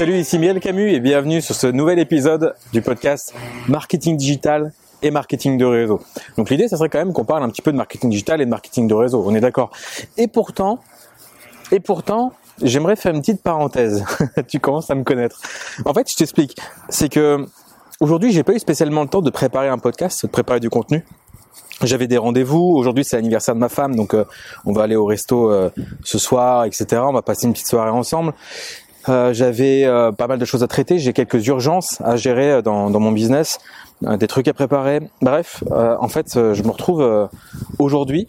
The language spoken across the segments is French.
Salut, ici Miel Camus et bienvenue sur ce nouvel épisode du podcast Marketing Digital et marketing de réseau. Donc l'idée, ça serait quand même qu'on parle un petit peu de marketing digital et de marketing de réseau. On est d'accord. Et pourtant, et pourtant, j'aimerais faire une petite parenthèse. tu commences à me connaître. En fait, je t'explique. C'est que aujourd'hui, j'ai pas eu spécialement le temps de préparer un podcast, de préparer du contenu. J'avais des rendez-vous. Aujourd'hui, c'est l'anniversaire de ma femme, donc euh, on va aller au resto euh, ce soir, etc. On va passer une petite soirée ensemble. Euh, j'avais pas mal de choses à traiter. J'ai quelques urgences à gérer dans, dans mon business, des trucs à préparer. Bref, en fait, je me retrouve aujourd'hui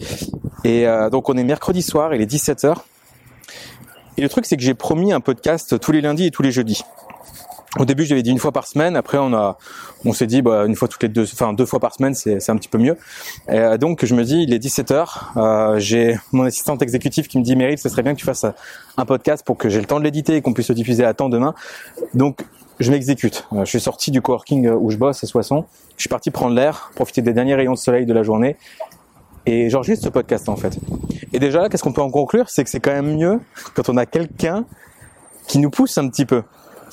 et donc on est mercredi soir, il est 17h. Et le truc, c'est que j'ai promis un podcast tous les lundis et tous les jeudis. Au début, j'avais dit une fois par semaine. Après, on a, on s'est dit, bah, une fois toutes les deux, enfin deux fois par semaine, c'est, un petit peu mieux. Et euh, donc, je me dis, il est 17 h euh, j'ai mon assistante exécutive qui me dit, Meryl, ce serait bien que tu fasses un podcast pour que j'ai le temps de l'éditer et qu'on puisse le diffuser à temps demain. Donc, je m'exécute. Euh, je suis sorti du coworking où je bosse à Soissons. Je suis parti prendre l'air, profiter des derniers rayons de soleil de la journée. Et j'enregistre ce podcast en fait. Et déjà, qu'est-ce qu'on peut en conclure? C'est que c'est quand même mieux quand on a quelqu'un qui nous pousse un petit peu.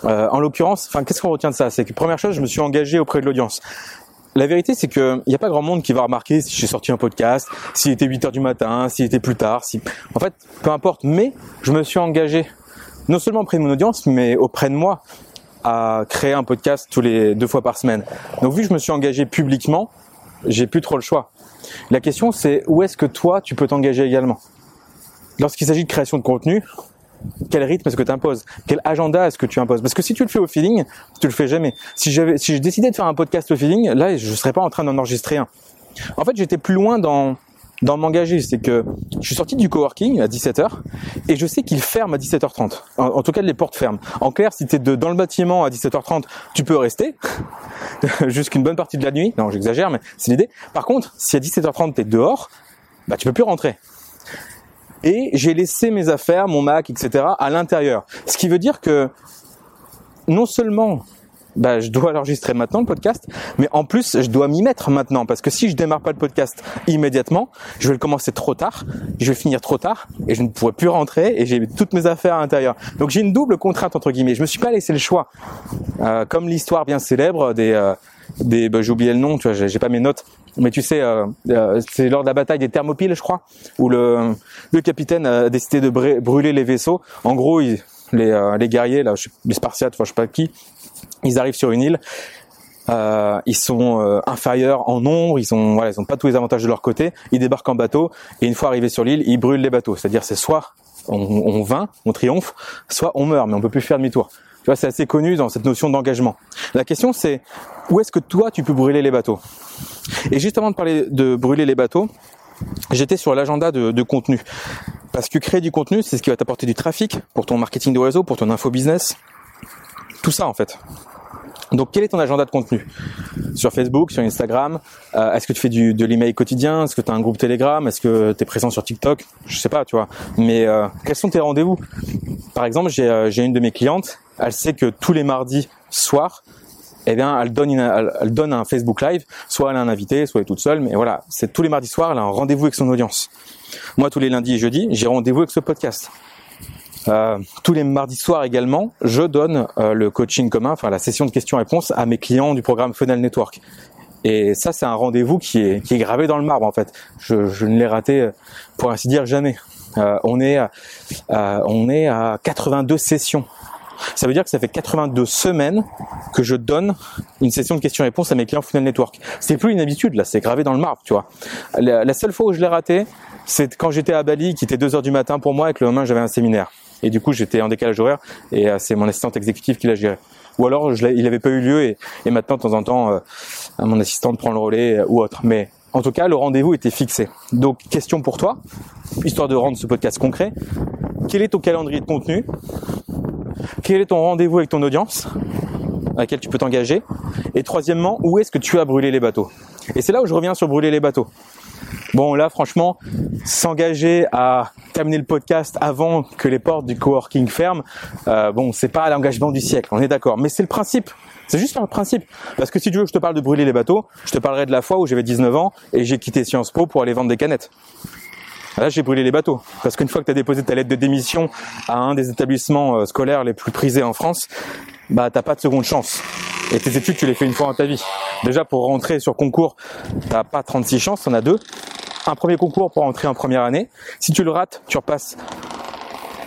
Euh, en l'occurrence, enfin, qu'est-ce qu'on retient de ça? C'est que première chose, je me suis engagé auprès de l'audience. La vérité, c'est que il n'y a pas grand monde qui va remarquer si j'ai sorti un podcast, s'il était 8 heures du matin, s'il était plus tard, si, en fait, peu importe. Mais je me suis engagé non seulement auprès de mon audience, mais auprès de moi à créer un podcast tous les deux fois par semaine. Donc, vu que je me suis engagé publiquement, j'ai plus trop le choix. La question, c'est où est-ce que toi, tu peux t'engager également? Lorsqu'il s'agit de création de contenu, quel rythme est-ce que tu imposes Quel agenda est-ce que tu imposes? Parce que si tu le fais au feeling, tu le fais jamais. Si j'avais, si je décidais de faire un podcast au feeling, là, je serais pas en train d'en enregistrer un. En fait, j'étais plus loin dans dans m'engager, c'est que je suis sorti du coworking à 17h et je sais qu'il ferme à 17h30. En, tout cas, les portes ferment. En clair, si tu es dans le bâtiment à 17h30, tu peux rester jusqu'une bonne partie de la nuit. Non, j'exagère, mais c'est l'idée. Par contre, si à 17h30 tu es dehors, bah tu peux plus rentrer et j'ai laissé mes affaires, mon Mac, etc. à l'intérieur. Ce qui veut dire que non seulement bah, je dois l'enregistrer maintenant le podcast, mais en plus je dois m'y mettre maintenant parce que si je démarre pas le podcast immédiatement, je vais le commencer trop tard, je vais finir trop tard et je ne pourrai plus rentrer et j'ai toutes mes affaires à l'intérieur. Donc j'ai une double contrainte entre guillemets. Je me suis pas laissé le choix, euh, comme l'histoire bien célèbre des euh, des bah, j'ai oublié le nom, tu vois, j'ai pas mes notes, mais tu sais, euh, euh, c'est lors de la bataille des Thermopyles, je crois, où le, le capitaine a décidé de brûler les vaisseaux. En gros, les, euh, les guerriers, là, les Spartiates, enfin, je sais pas qui, ils arrivent sur une île. Euh, ils sont inférieurs en nombre, ils ont voilà, ils ont pas tous les avantages de leur côté. Ils débarquent en bateau et une fois arrivés sur l'île, ils brûlent les bateaux. C'est-à-dire c'est soit on, on vainc, on triomphe, soit on meurt, mais on peut plus faire demi-tour. Tu vois, c'est assez connu dans cette notion d'engagement. La question c'est où est-ce que toi tu peux brûler les bateaux? Et juste avant de parler de brûler les bateaux, j'étais sur l'agenda de, contenu. Parce que créer du contenu, c'est ce qui va t'apporter du trafic pour ton marketing de réseau, pour ton info business. Tout ça en fait. Donc quel est ton agenda de contenu? Sur Facebook, sur Instagram euh, Est-ce que tu fais du, de l'email quotidien? Est-ce que tu as un groupe Telegram? Est-ce que tu es présent sur TikTok? Je sais pas, tu vois. Mais euh, quels sont tes rendez-vous? Par exemple, euh, j'ai une de mes clientes, elle sait que tous les mardis soirs, eh bien, elle donne, elle, donne un Facebook Live. Soit elle a un invité, soit elle est toute seule. Mais voilà, c'est tous les mardis soirs, elle a un rendez-vous avec son audience. Moi, tous les lundis et jeudis, j'ai rendez-vous avec ce podcast. Euh, tous les mardis soirs également, je donne euh, le coaching commun, enfin la session de questions-réponses à mes clients du programme Funnel Network. Et ça, c'est un rendez-vous qui est, qui est gravé dans le marbre en fait. Je, je ne l'ai raté, pour ainsi dire, jamais. Euh, on est, on est à 82 sessions ça veut dire que ça fait 82 semaines que je donne une session de questions-réponses à mes clients Funnel Network. C'est plus une habitude, là, c'est gravé dans le marbre, tu vois. La, seule fois où je l'ai raté, c'est quand j'étais à Bali, qui était 2 heures du matin pour moi, et que le lendemain j'avais un séminaire. Et du coup, j'étais en décalage horaire, et euh, c'est mon assistante exécutive qui l'a géré. Ou alors, il n'avait pas eu lieu, et, et, maintenant, de temps en temps, euh, mon assistante prend le relais euh, ou autre. Mais en tout cas, le rendez-vous était fixé. Donc, question pour toi, histoire de rendre ce podcast concret. Quel est ton calendrier de contenu? Quel est ton rendez-vous avec ton audience à laquelle tu peux t'engager? Et troisièmement, où est-ce que tu as brûlé les bateaux? Et c'est là où je reviens sur brûler les bateaux. Bon, là, franchement, s'engager à terminer le podcast avant que les portes du coworking ferment, euh, bon, c'est pas l'engagement du siècle, on est d'accord. Mais c'est le principe. C'est juste un principe. Parce que si tu veux que je te parle de brûler les bateaux, je te parlerai de la fois où j'avais 19 ans et j'ai quitté Sciences Po pour aller vendre des canettes. Là, j'ai brûlé les bateaux. Parce qu'une fois que tu as déposé ta lettre de démission à un des établissements euh, scolaires les plus prisés en France, bah t'as pas de seconde chance. Et tes études, tu les fais une fois dans ta vie. Déjà, pour rentrer sur concours, t'as pas 36 chances, t'en as deux. Un premier concours pour rentrer en première année. Si tu le rates, tu repasses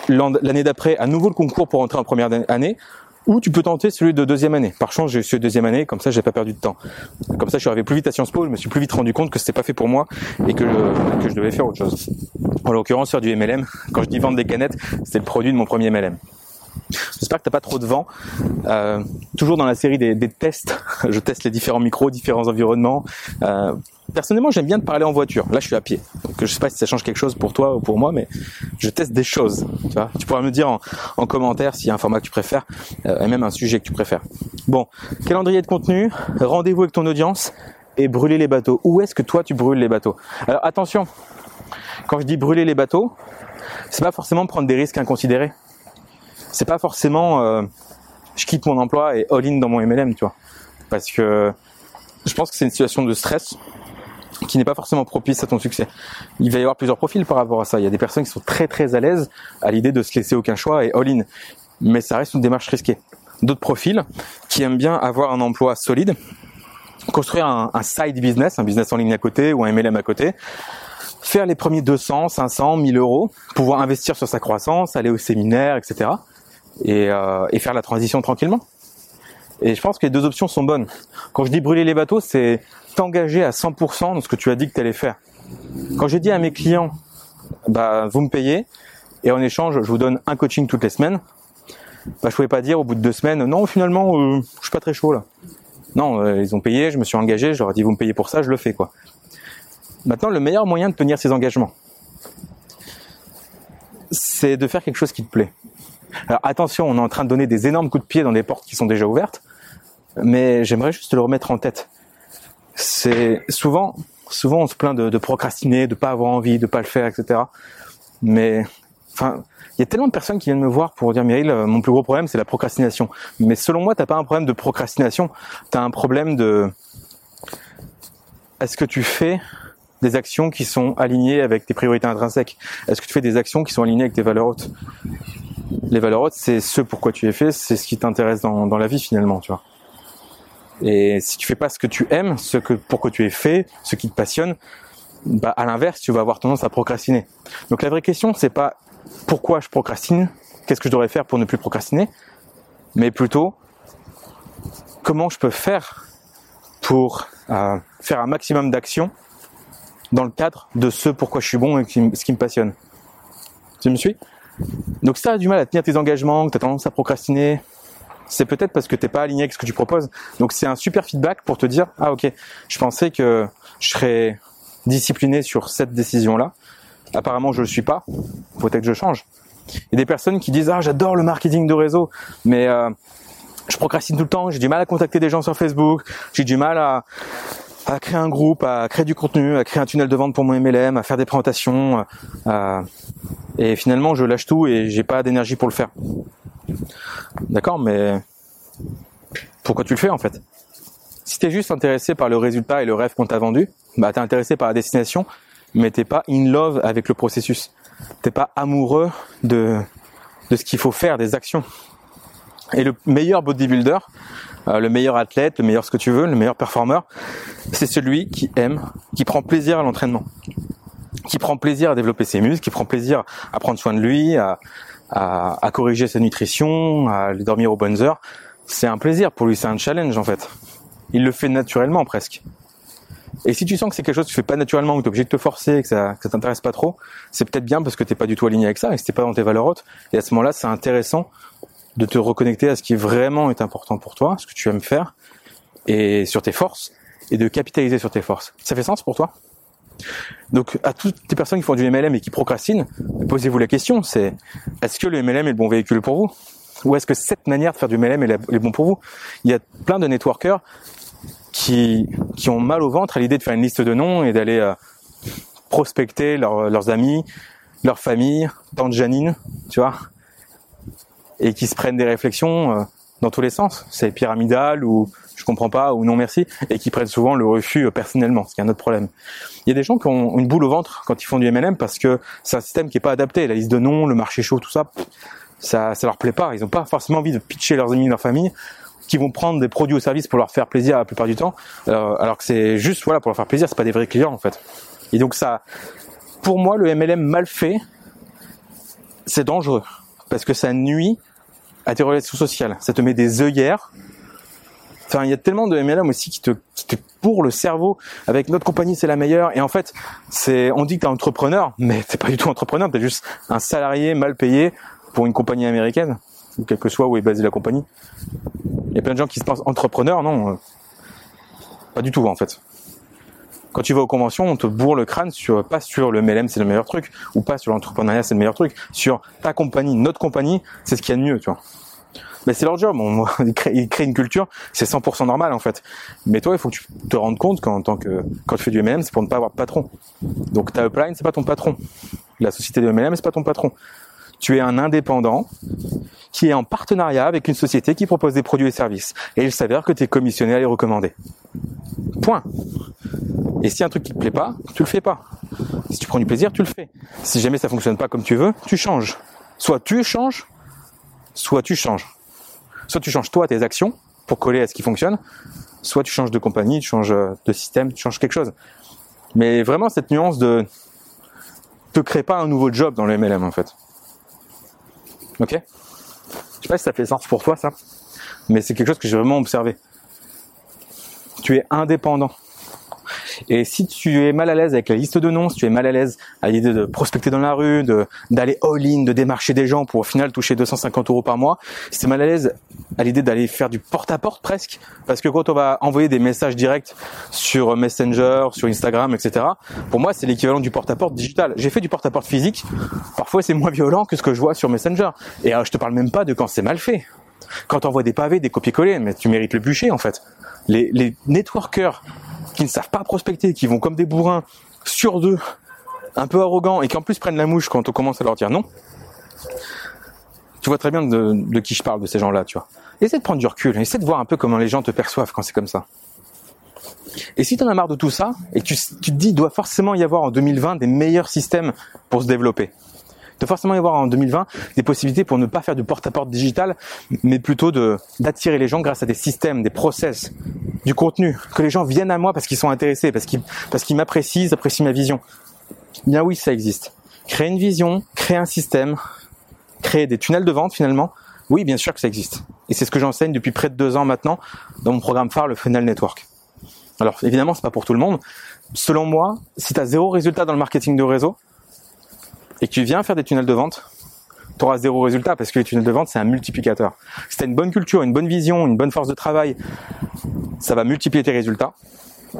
l'année d'après à nouveau le concours pour rentrer en première année. Ou tu peux tenter celui de deuxième année. Par chance, j'ai eu celui de deuxième année, comme ça, j'ai pas perdu de temps. Comme ça, je suis arrivé plus vite à Sciences Po, je me suis plus vite rendu compte que c'était pas fait pour moi et que, que je devais faire autre chose. En l'occurrence, faire du MLM. Quand je dis vendre des canettes, c'est le produit de mon premier MLM. J'espère que t'as pas trop de vent. Euh, toujours dans la série des, tests, je teste les différents micros, différents environnements. Euh, personnellement, j'aime bien te parler en voiture. Là, je suis à pied. Donc, je sais pas si ça change quelque chose pour toi ou pour moi, mais je teste des choses. Tu, pourras me dire en, en commentaire s'il y a un format que tu préfères euh, et même un sujet que tu préfères. Bon, calendrier de contenu, rendez-vous avec ton audience et brûler les bateaux. Où est-ce que toi tu brûles les bateaux? Alors attention, quand je dis brûler les bateaux, c'est pas forcément prendre des risques inconsidérés c'est pas forcément euh, je quitte mon emploi et all in dans mon MLM, tu vois. Parce que je pense que c'est une situation de stress qui n'est pas forcément propice à ton succès. Il va y avoir plusieurs profils par rapport à ça. Il y a des personnes qui sont très très à l'aise à l'idée de se laisser aucun choix et all in. Mais ça reste une démarche risquée. D'autres profils qui aiment bien avoir un emploi solide, construire un, un, side business, un business en ligne à côté ou un MLM à côté, faire les premiers 200, 500, 1000 euros, pouvoir investir sur sa croissance, aller au séminaire, etc et, euh, et faire la transition tranquillement. Et je pense que les deux options sont bonnes. Quand je dis brûler les bateaux, c'est t'engager à 100% dans ce que tu as dit que tu allais faire. Quand j'ai dit à mes clients, bah vous me payez et en échange je vous donne un coaching toutes les semaines, bah je pouvais pas dire au bout de deux semaines non finalement euh, je suis pas très chaud là. Non, euh, ils ont payé, je me suis engagé, je leur ai dit vous me payez pour ça, je le fais quoi. Maintenant le meilleur moyen de tenir ses engagements, c'est de faire quelque chose qui te plaît. Alors attention, on est en train de donner des énormes coups de pied dans des portes qui sont déjà ouvertes, mais j'aimerais juste le remettre en tête. C'est souvent, souvent on se plaint de, procrastiner, de pas avoir envie, de pas le faire, etc. Mais enfin, il y a tellement de personnes qui viennent me voir pour dire Meryl, euh, mon plus gros problème c'est la procrastination. Mais selon moi, t'as pas un problème de procrastination, t'as un problème de est-ce que tu fais des actions qui sont alignées avec tes priorités intrinsèques? Est-ce que tu fais des actions qui sont alignées avec tes valeurs hautes? Les valeurs hautes, c'est ce pourquoi tu es fait, c'est ce qui t'intéresse dans, la vie finalement, tu vois. Et si tu fais pas ce que tu aimes, ce que pourquoi tu es fait, ce qui te passionne, bah à l'inverse, tu vas avoir tendance à procrastiner. Donc la vraie question, c'est pas pourquoi je procrastine, qu'est-ce que je devrais faire pour ne plus procrastiner, mais plutôt comment je peux faire pour euh, faire un maximum d'actions dans le cadre de ce pourquoi je suis bon et ce qui me passionne. Tu me suis? Donc si tu as du mal à tenir tes engagements, que tu as tendance à procrastiner, c'est peut-être parce que t'es pas aligné avec ce que tu proposes. Donc c'est un super feedback pour te dire ah ok, je pensais que je serais discipliné sur cette décision-là. Apparemment je le suis pas. Peut-être que je change. Il y a des personnes qui disent ah j'adore le marketing de réseau, mais euh, je procrastine tout le temps. J'ai du mal à contacter des gens sur Facebook. J'ai du mal à à créer un groupe, à créer du contenu, à créer un tunnel de vente pour mon MLM, à faire des présentations. Euh, et finalement, je lâche tout et j'ai pas d'énergie pour le faire. D'accord, mais pourquoi tu le fais en fait? Si t'es juste intéressé par le résultat et le rêve qu'on t'a vendu, bah t'es intéressé par la destination, mais t'es pas in love avec le processus. T'es pas amoureux de de ce qu'il faut faire, des actions. Et le meilleur bodybuilder, euh, le meilleur athlète, le meilleur ce que tu veux, le meilleur performeur, c'est celui qui aime, qui prend plaisir à l'entraînement, qui prend plaisir à développer ses muscles, qui prend plaisir à prendre soin de lui, à, à, à corriger sa nutrition, à dormir aux bonnes heures. C'est un plaisir pour lui, c'est un challenge en fait. Il le fait naturellement presque. Et si tu sens que c'est quelque chose que tu fais pas naturellement, que tu es obligé de te forcer, que ça, que ça t'intéresse pas trop, c'est peut-être bien parce que t'es pas du tout aligné avec ça et que c'était pas dans tes valeurs hautes. Et à ce moment-là, c'est intéressant de te reconnecter à ce qui vraiment est important pour toi, ce que tu aimes faire, et sur tes forces, et de capitaliser sur tes forces. Ça fait sens pour toi? Donc à toutes les personnes qui font du MLM et qui procrastinent, posez-vous la question, c'est est-ce que le MLM est le bon véhicule pour vous? Ou est-ce que cette manière de faire du MLM est, bon pour vous? Il y a plein de networkers qui, qui ont mal au ventre à l'idée de faire une liste de noms et d'aller euh, prospecter leurs amis, leur famille, tante Janine, tu vois? Et qui se prennent des réflexions. Euh, dans tous les sens. C'est pyramidal ou je comprends pas ou non merci et qui prennent souvent le refus euh, personnellement, ce qui est un autre problème. Il y a des gens qui ont une boule au ventre quand ils font du MLM parce que c'est un système qui est pas adapté. La liste de noms, le marché chaud, tout ça, ça, ça leur plaît pas. Ils ont pas forcément envie de pitcher leurs amis, leur famille, qui vont prendre des produits ou services pour leur faire plaisir la plupart du temps, euh, alors que c'est juste voilà pour leur faire plaisir, c'est pas des vrais clients en fait. Et donc ça, pour moi, le MLM mal fait, c'est dangereux parce que ça nuit à tes relations sociales. Ça te met des œillères. Enfin, il y a tellement de MLM aussi qui te, qui te pour le cerveau. Avec notre compagnie, c'est la meilleure. Et en fait, c'est, on dit que t'es entrepreneur, mais t'es pas du tout entrepreneur. T'es juste un salarié mal payé pour une compagnie américaine, ou quel que soit où est basée la compagnie. Il y a plein de gens qui se pensent entrepreneurs, non. Euh, pas du tout, en fait. Quand tu vas aux conventions, on te bourre le crâne sur, pas sur le MLM, c'est le meilleur truc, ou pas sur l'entrepreneuriat, c'est le meilleur truc, sur ta compagnie, notre compagnie, c'est ce qu'il y a de mieux, tu vois. Mais c'est leur job, ils, créent, une culture, c'est 100% normal en fait. Mais toi, il faut que tu te rendes compte qu'en tant que, quand tu fais du MLM, c'est pour ne pas avoir de patron. Donc ta upline, c'est pas ton patron. La société de MLM, c'est pas ton patron. Tu es un indépendant qui est en partenariat avec une société qui propose des produits et services. Et il s'avère que tu es commissionné à les recommander. Point. Et si un truc qui te plaît pas, tu le fais pas. Si tu prends du plaisir, tu le fais. Si jamais ça fonctionne pas comme tu veux, tu changes. Soit tu changes, soit tu changes. Soit tu changes toi tes actions pour coller à ce qui fonctionne, soit tu changes de compagnie, tu changes de système, tu changes quelque chose. Mais vraiment cette nuance de te crée pas un nouveau job dans le MLM en fait. Ok? Je sais pas si ça fait sens pour toi ça, mais c'est quelque chose que j'ai vraiment observé. Tu es indépendant. Et si tu es mal à l'aise avec la liste de noms, si tu es mal à l'aise à l'idée de prospecter dans la rue, de d'aller all-in, de démarcher des gens pour au final toucher 250 euros par mois, si tu es mal à l'aise à l'idée d'aller faire du porte-à-porte presque, parce que quand on va envoyer des messages directs sur Messenger, sur Instagram, etc., pour moi c'est l'équivalent du porte-à-porte digital. J'ai fait du porte-à-porte physique, parfois c'est moins violent que ce que je vois sur Messenger. Et euh, je te parle même pas de quand c'est mal fait. Quand on envoie des pavés, des copier-coller, mais tu mérites le bûcher en fait. Les, les networkers qui ne savent pas prospecter, qui vont comme des bourrins sur deux, un peu arrogants, et qui en plus prennent la mouche quand on commence à leur dire non, tu vois très bien de, qui je parle, de ces gens-là, tu vois. Essaie de prendre du recul, essaie de voir un peu comment les gens te perçoivent quand c'est comme ça. Et si tu en as marre de tout ça, et tu, te dis, doit forcément y avoir en 2020 des meilleurs systèmes pour se développer, de forcément y avoir en 2020 des possibilités pour ne pas faire du porte-à-porte digital, mais plutôt de d'attirer les gens grâce à des systèmes, des process, du contenu, que les gens viennent à moi parce qu'ils sont intéressés, parce qu'ils parce qu'ils m'apprécient, apprécient ma vision. Bien oui, ça existe. Créer une vision, créer un système, créer des tunnels de vente finalement. Oui, bien sûr que ça existe. Et c'est ce que j'enseigne depuis près de deux ans maintenant dans mon programme phare, le Funnel Network. Alors évidemment, c'est pas pour tout le monde. Selon moi, si tu as zéro résultat dans le marketing de réseau, et que tu viens faire des tunnels de vente, tu auras zéro résultat parce que les tunnels de vente, c'est un multiplicateur. Si tu as une bonne culture, une bonne vision, une bonne force de travail, ça va multiplier tes résultats.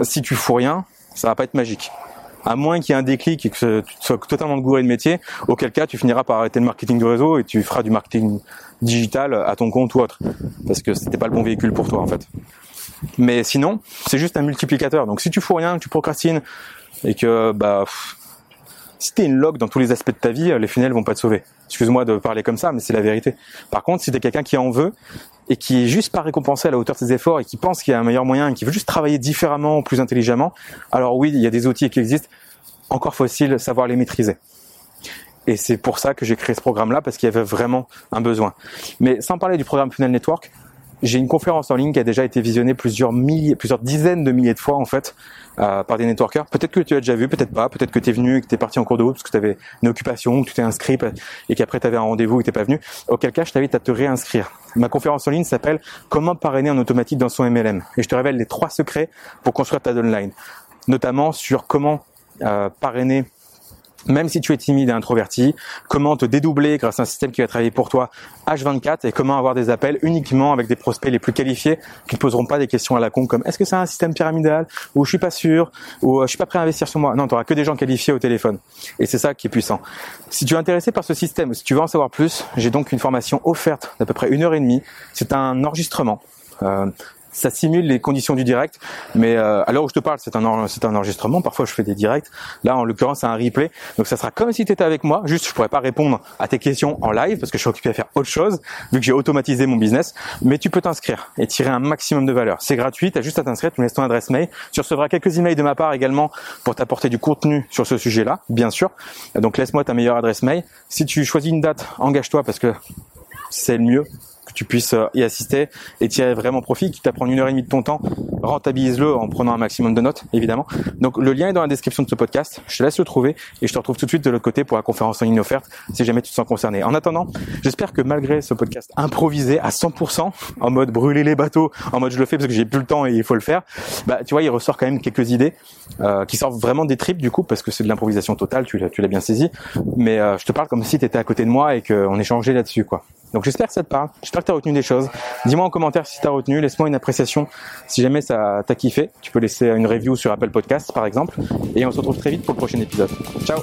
Si tu fous rien, ça va pas être magique. À moins qu'il y ait un déclic et que tu sois totalement gouré de métier, auquel cas tu finiras par arrêter le marketing de réseau et tu feras du marketing digital à ton compte ou autre. Parce que c'était pas le bon véhicule pour toi en fait. Mais sinon, c'est juste un multiplicateur. Donc si tu fous rien, que tu procrastines et que bah si t'es une log dans tous les aspects de ta vie, les funnels vont pas te sauver. Excuse-moi de parler comme ça, mais c'est la vérité. Par contre, si t'es quelqu'un qui en veut et qui est juste pas récompensé à la hauteur de ses efforts et qui pense qu'il y a un meilleur moyen et qui veut juste travailler différemment, plus intelligemment, alors oui, il y a des outils qui existent. Encore faut-il savoir les maîtriser. Et c'est pour ça que j'ai créé ce programme-là, parce qu'il y avait vraiment un besoin. Mais sans parler du programme Funnel Network, j'ai une conférence en ligne qui a déjà été visionnée plusieurs milliers, plusieurs dizaines de milliers de fois en fait euh, par des networkers. Peut-être que tu as déjà vu, peut-être pas. Peut-être que tu es venu et que tu es parti en cours de route parce que tu avais une occupation, que tu t'es inscrit et qu'après tu avais un rendez-vous et que t'es pas venu. Auquel cas, je t'invite à te réinscrire. Ma conférence en ligne s'appelle Comment parrainer en automatique dans son MLM et je te révèle les trois secrets pour construire ta downline, notamment sur comment euh, parrainer même si tu es timide et introverti, comment te dédoubler grâce à un système qui va travailler pour toi H24 et comment avoir des appels uniquement avec des prospects les plus qualifiés qui ne poseront pas des questions à la con comme est-ce que c'est un système pyramidal ou je suis pas sûr ou euh, je suis pas prêt à investir sur moi. Non, tu auras que des gens qualifiés au téléphone. Et c'est ça qui est puissant. Si tu es intéressé par ce système, si tu veux en savoir plus, j'ai donc une formation offerte d'à peu près une heure et demie. C'est un enregistrement. Euh, ça simule les conditions du direct, mais euh, à l'heure où je te parle, c'est un, c'est un enregistrement. Parfois, je fais des directs. Là, en l'occurrence, c'est un replay. Donc, ça sera comme si tu étais avec moi. Juste, je pourrais pas répondre à tes questions en live parce que je suis occupé à faire autre chose, vu que j'ai automatisé mon business. Mais tu peux t'inscrire et tirer un maximum de valeur. C'est gratuit. Tu as juste à t'inscrire. Tu me laisses ton adresse mail. Tu recevras quelques emails de ma part également pour t'apporter du contenu sur ce sujet-là, bien sûr. Donc, laisse-moi ta meilleure adresse mail. Si tu choisis une date, engage-toi parce que c'est le mieux que tu puisses euh, y assister et tirer vraiment profit, quitte à une heure et demie de ton temps, rentabilise-le en prenant un maximum de notes, évidemment. Donc le lien est dans la description de ce podcast, je te laisse le trouver et je te retrouve tout de suite de l'autre côté pour la conférence en ligne offerte si jamais tu te sens concerné. En attendant, j'espère que malgré ce podcast improvisé à 100%, en mode brûler les bateaux, en mode je le fais parce que j'ai plus le temps et il faut le faire, bah tu vois, il ressort quand même quelques idées euh, qui sortent vraiment des tripes du coup parce que c'est de l'improvisation totale, tu l'as, tu l'as bien saisi, mais euh, je te parle comme si tu étais à côté de moi et qu'on échangeait là-dessus quoi. Donc j'espère que ça te parle, j'espère que tu as retenu des choses. Dis-moi en commentaire si tu as retenu, laisse-moi une appréciation si jamais ça t'a kiffé. Tu peux laisser une review sur Apple Podcast par exemple. Et on se retrouve très vite pour le prochain épisode. Ciao